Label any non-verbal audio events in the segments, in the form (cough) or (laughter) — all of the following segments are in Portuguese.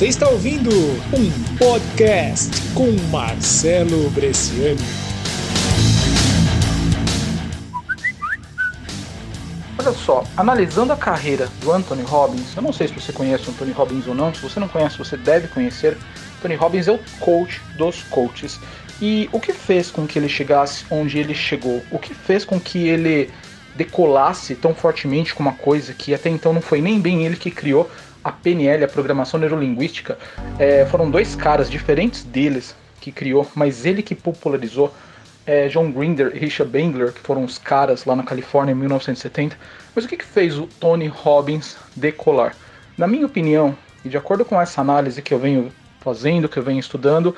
Você está ouvindo um podcast com Marcelo Bresciani. Olha só, analisando a carreira do Anthony Robbins, eu não sei se você conhece o Anthony Robbins ou não, se você não conhece, você deve conhecer. Anthony Robbins é o coach dos coaches. E o que fez com que ele chegasse onde ele chegou? O que fez com que ele decolasse tão fortemente com uma coisa que até então não foi nem bem ele que criou, a PNL, a programação neurolinguística, é, foram dois caras diferentes deles que criou, mas ele que popularizou. É, John Grinder e Richard Bengler, que foram os caras lá na Califórnia em 1970. Mas o que, que fez o Tony Robbins decolar? Na minha opinião, e de acordo com essa análise que eu venho fazendo, que eu venho estudando,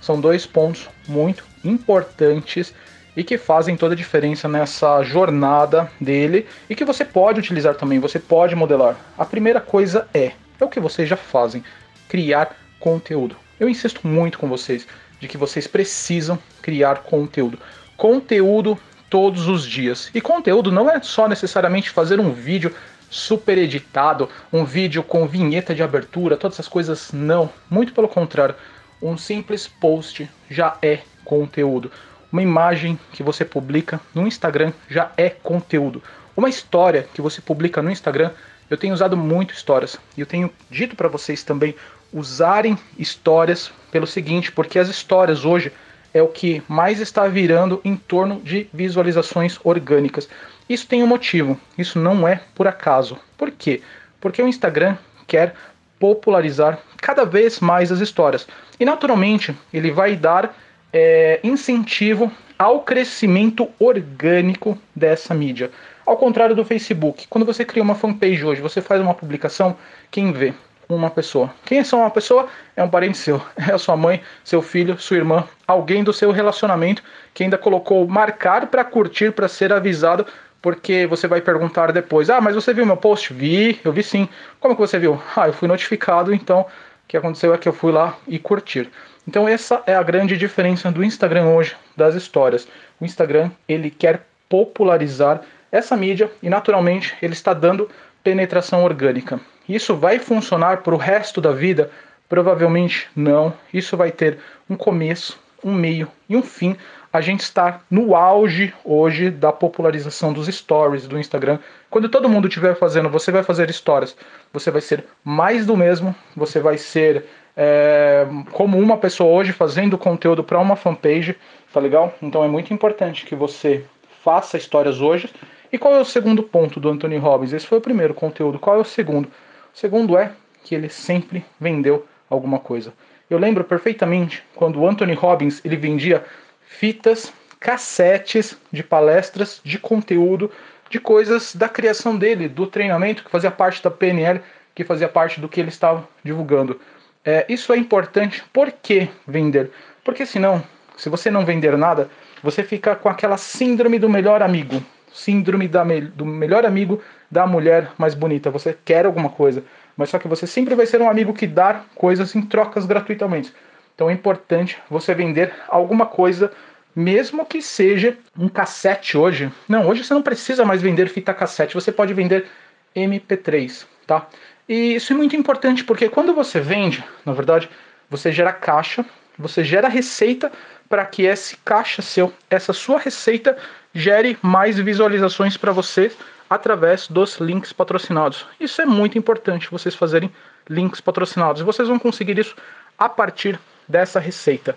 são dois pontos muito importantes e que fazem toda a diferença nessa jornada dele e que você pode utilizar também, você pode modelar. A primeira coisa é, é o que vocês já fazem, criar conteúdo. Eu insisto muito com vocês de que vocês precisam criar conteúdo. Conteúdo todos os dias. E conteúdo não é só necessariamente fazer um vídeo super editado, um vídeo com vinheta de abertura, todas essas coisas não. Muito pelo contrário, um simples post já é conteúdo. Uma imagem que você publica no Instagram já é conteúdo. Uma história que você publica no Instagram, eu tenho usado muito histórias e eu tenho dito para vocês também usarem histórias pelo seguinte, porque as histórias hoje é o que mais está virando em torno de visualizações orgânicas. Isso tem um motivo, isso não é por acaso. Por quê? Porque o Instagram quer popularizar cada vez mais as histórias. E naturalmente ele vai dar é, incentivo ao crescimento orgânico dessa mídia. Ao contrário do Facebook, quando você cria uma fanpage hoje, você faz uma publicação, quem vê? Uma pessoa. Quem é só uma pessoa? É um parente seu. (laughs) É a sua mãe, seu filho, sua irmã, alguém do seu relacionamento que ainda colocou marcar para curtir, para ser avisado, porque você vai perguntar depois: Ah, mas você viu meu post? Vi, eu vi sim. Como que você viu? Ah, eu fui notificado, então o que aconteceu é que eu fui lá e curtir. Então essa é a grande diferença do Instagram hoje das histórias. O Instagram ele quer popularizar essa mídia e naturalmente ele está dando penetração orgânica. Isso vai funcionar para o resto da vida? Provavelmente não. Isso vai ter um começo, um meio e um fim. A gente está no auge hoje da popularização dos stories do Instagram. Quando todo mundo estiver fazendo, você vai fazer stories, você vai ser mais do mesmo, você vai ser é, como uma pessoa hoje fazendo conteúdo para uma fanpage, tá legal? Então é muito importante que você faça histórias hoje. E qual é o segundo ponto do Anthony Robbins? Esse foi o primeiro conteúdo. Qual é o segundo? O segundo é que ele sempre vendeu alguma coisa. Eu lembro perfeitamente quando o Anthony Robbins ele vendia fitas, cassetes de palestras, de conteúdo, de coisas da criação dele, do treinamento que fazia parte da PNL, que fazia parte do que ele estava divulgando. É, isso é importante. Por que vender? Porque senão, se você não vender nada, você fica com aquela síndrome do melhor amigo. Síndrome me do melhor amigo da mulher mais bonita. Você quer alguma coisa, mas só que você sempre vai ser um amigo que dá coisas em trocas gratuitamente. Então é importante você vender alguma coisa, mesmo que seja um cassete hoje. Não, hoje você não precisa mais vender fita cassete, você pode vender MP3, tá? E isso é muito importante porque quando você vende, na verdade, você gera caixa, você gera receita para que esse caixa seu, essa sua receita, gere mais visualizações para você através dos links patrocinados. Isso é muito importante, vocês fazerem links patrocinados. Vocês vão conseguir isso a partir dessa receita.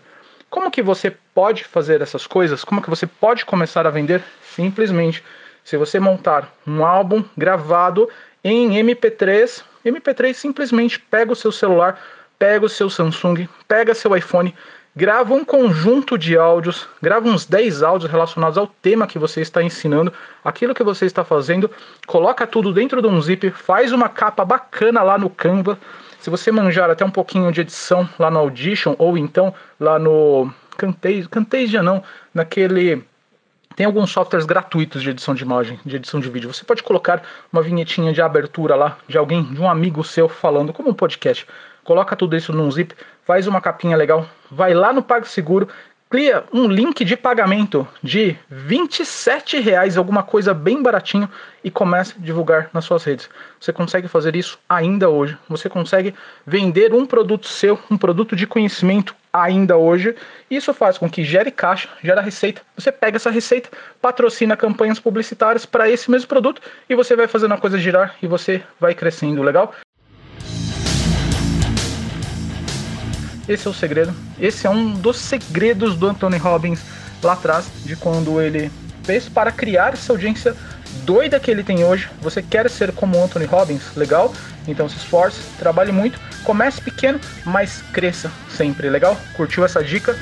Como que você pode fazer essas coisas? Como que você pode começar a vender? Simplesmente, se você montar um álbum gravado em MP3 MP3 simplesmente pega o seu celular, pega o seu Samsung, pega seu iPhone, grava um conjunto de áudios, grava uns 10 áudios relacionados ao tema que você está ensinando, aquilo que você está fazendo, coloca tudo dentro de um zip, faz uma capa bacana lá no Canva. Se você manjar até um pouquinho de edição lá no Audition ou então lá no Camtasia não, naquele tem alguns softwares gratuitos de edição de imagem, de edição de vídeo. Você pode colocar uma vinhetinha de abertura lá de alguém, de um amigo seu falando, como um podcast. Coloca tudo isso num zip, faz uma capinha legal, vai lá no PagSeguro, cria um link de pagamento de 27 reais, alguma coisa bem baratinho, e comece a divulgar nas suas redes. Você consegue fazer isso ainda hoje. Você consegue vender um produto seu, um produto de conhecimento ainda hoje. Isso faz com que gere caixa, gera receita. Você pega essa receita, patrocina campanhas publicitárias para esse mesmo produto e você vai fazendo a coisa girar e você vai crescendo, legal? Esse é o segredo. Esse é um dos segredos do Anthony Robbins lá atrás, de quando ele fez para criar essa audiência doida que ele tem hoje. Você quer ser como Anthony Robbins? Legal? Então se esforce, trabalhe muito, comece pequeno, mas cresça sempre, legal? Curtiu essa dica?